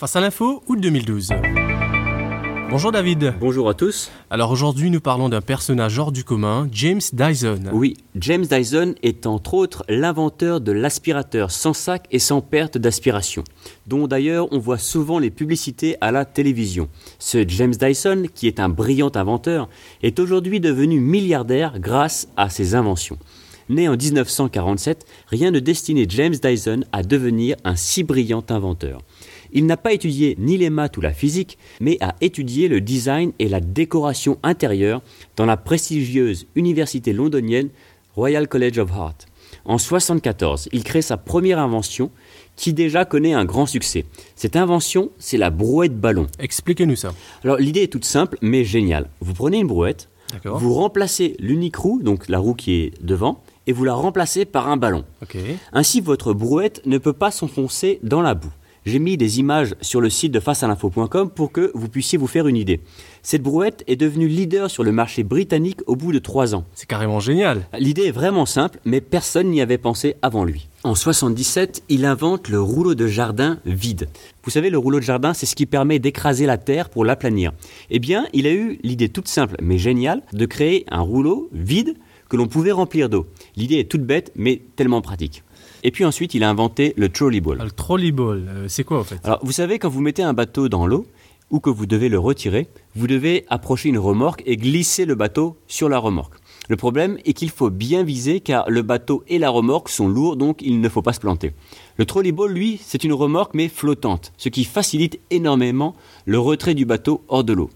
Face à l'info, août 2012. Bonjour David. Bonjour à tous. Alors aujourd'hui nous parlons d'un personnage hors du commun, James Dyson. Oui, James Dyson est entre autres l'inventeur de l'aspirateur sans sac et sans perte d'aspiration, dont d'ailleurs on voit souvent les publicités à la télévision. Ce James Dyson, qui est un brillant inventeur, est aujourd'hui devenu milliardaire grâce à ses inventions. Né en 1947, rien ne destinait James Dyson à devenir un si brillant inventeur. Il n'a pas étudié ni les maths ou la physique, mais a étudié le design et la décoration intérieure dans la prestigieuse université londonienne Royal College of Art. En 1974, il crée sa première invention qui déjà connaît un grand succès. Cette invention, c'est la brouette ballon. Expliquez-nous ça. Alors l'idée est toute simple mais géniale. Vous prenez une brouette, vous remplacez l'unique roue, donc la roue qui est devant, et vous la remplacez par un ballon. Ainsi, votre brouette ne peut pas s'enfoncer dans la boue. J'ai mis des images sur le site de facealinfo.com pour que vous puissiez vous faire une idée. Cette brouette est devenue leader sur le marché britannique au bout de trois ans. C'est carrément génial. L'idée est vraiment simple, mais personne n'y avait pensé avant lui. En 77, il invente le rouleau de jardin vide. Vous savez, le rouleau de jardin, c'est ce qui permet d'écraser la terre pour l'aplanir. Eh bien, il a eu l'idée toute simple, mais géniale, de créer un rouleau vide que l'on pouvait remplir d'eau. L'idée est toute bête, mais tellement pratique. Et puis ensuite, il a inventé le trolley ball. Le trolley ball, euh, c'est quoi en fait? Alors, vous savez, quand vous mettez un bateau dans l'eau, ou que vous devez le retirer, vous devez approcher une remorque et glisser le bateau sur la remorque. Le problème est qu'il faut bien viser car le bateau et la remorque sont lourds, donc il ne faut pas se planter. Le trolleyball, lui, c'est une remorque mais flottante, ce qui facilite énormément le retrait du bateau hors de l'eau.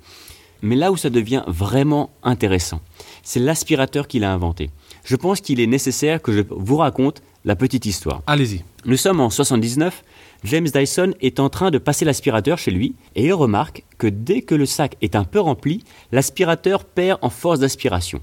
Mais là où ça devient vraiment intéressant, c'est l'aspirateur qu'il a inventé. Je pense qu'il est nécessaire que je vous raconte la petite histoire. Allez-y. Nous sommes en 79, James Dyson est en train de passer l'aspirateur chez lui et il remarque que dès que le sac est un peu rempli, l'aspirateur perd en force d'aspiration.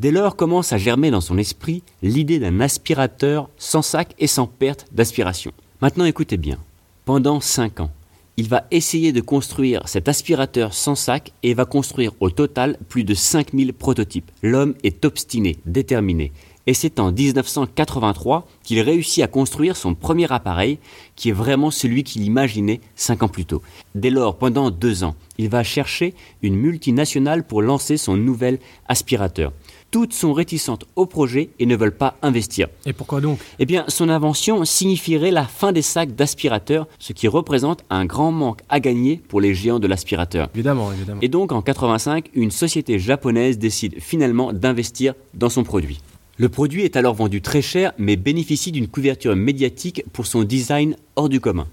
Dès lors commence à germer dans son esprit l'idée d'un aspirateur sans sac et sans perte d'aspiration. Maintenant écoutez bien, pendant 5 ans, il va essayer de construire cet aspirateur sans sac et va construire au total plus de 5000 prototypes. L'homme est obstiné, déterminé. Et c'est en 1983 qu'il réussit à construire son premier appareil, qui est vraiment celui qu'il imaginait cinq ans plus tôt. Dès lors, pendant deux ans, il va chercher une multinationale pour lancer son nouvel aspirateur. Toutes sont réticentes au projet et ne veulent pas investir. Et pourquoi donc? Eh bien, son invention signifierait la fin des sacs d'aspirateurs, ce qui représente un grand manque à gagner pour les géants de l'aspirateur. Évidemment, évidemment. Et donc, en 85, une société japonaise décide finalement d'investir dans son produit. Le produit est alors vendu très cher, mais bénéficie d'une couverture médiatique pour son design hors du commun.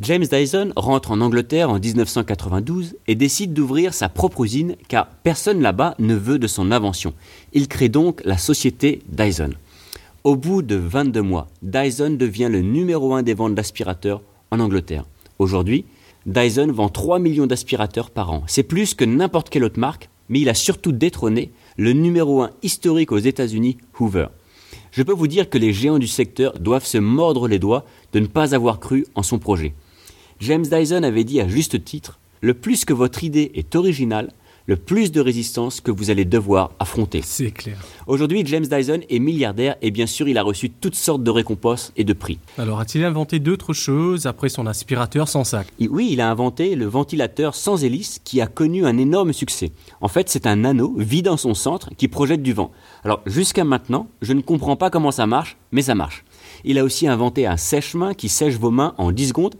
James Dyson rentre en Angleterre en 1992 et décide d'ouvrir sa propre usine car personne là-bas ne veut de son invention. Il crée donc la société Dyson. Au bout de 22 mois, Dyson devient le numéro un des ventes d'aspirateurs en Angleterre. Aujourd'hui, Dyson vend 3 millions d'aspirateurs par an. C'est plus que n'importe quelle autre marque, mais il a surtout détrôné le numéro un historique aux États-Unis, Hoover. Je peux vous dire que les géants du secteur doivent se mordre les doigts de ne pas avoir cru en son projet. James Dyson avait dit à juste titre Le plus que votre idée est originale, le plus de résistance que vous allez devoir affronter. C'est clair. Aujourd'hui, James Dyson est milliardaire et bien sûr, il a reçu toutes sortes de récompenses et de prix. Alors a-t-il inventé d'autres choses après son aspirateur sans sac? Et oui, il a inventé le ventilateur sans hélice qui a connu un énorme succès. En fait, c'est un anneau vide en son centre qui projette du vent. Alors, jusqu'à maintenant, je ne comprends pas comment ça marche, mais ça marche. Il a aussi inventé un sèche-main qui sèche vos mains en 10 secondes,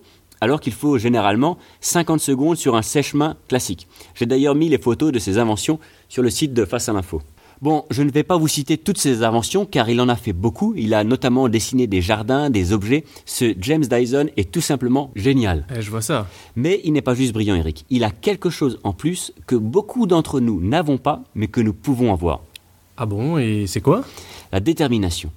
alors qu'il faut généralement 50 secondes sur un sèche-main classique. J'ai d'ailleurs mis les photos de ses inventions sur le site de Face à l'info. Bon, je ne vais pas vous citer toutes ses inventions car il en a fait beaucoup. Il a notamment dessiné des jardins, des objets. Ce James Dyson est tout simplement génial. Eh, Je vois ça. Mais il n'est pas juste brillant, Eric. Il a quelque chose en plus que beaucoup d'entre nous n'avons pas, mais que nous pouvons avoir. Ah bon, et c'est quoi? La détermination.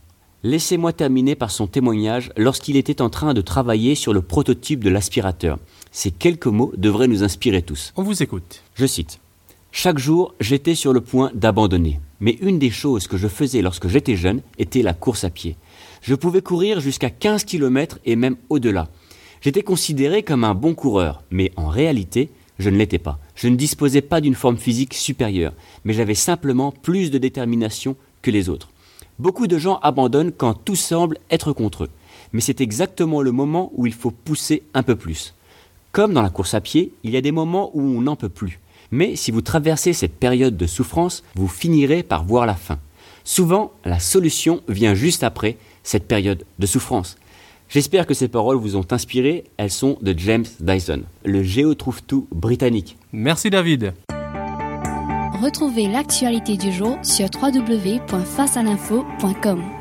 Laissez-moi terminer par son témoignage lorsqu'il était en train de travailler sur le prototype de l'aspirateur. Ces quelques mots devraient nous inspirer tous. On vous écoute. Je cite. Chaque jour, j'étais sur le point d'abandonner. Mais une des choses que je faisais lorsque j'étais jeune était la course à pied. Je pouvais courir jusqu'à 15 km et même au-delà. J'étais considéré comme un bon coureur, mais en réalité, je ne l'étais pas. Je ne disposais pas d'une forme physique supérieure, mais j'avais simplement plus de détermination que les autres. Beaucoup de gens abandonnent quand tout semble être contre eux, mais c'est exactement le moment où il faut pousser un peu plus. Comme dans la course à pied, il y a des moments où on n'en peut plus. Mais si vous traversez cette période de souffrance, vous finirez par voir la fin. Souvent, la solution vient juste après cette période de souffrance. J'espère que ces paroles vous ont inspiré. Elles sont de James Dyson, le géotrouve-tout britannique. Merci David. Retrouvez l'actualité du jour sur www.facealinfo.com.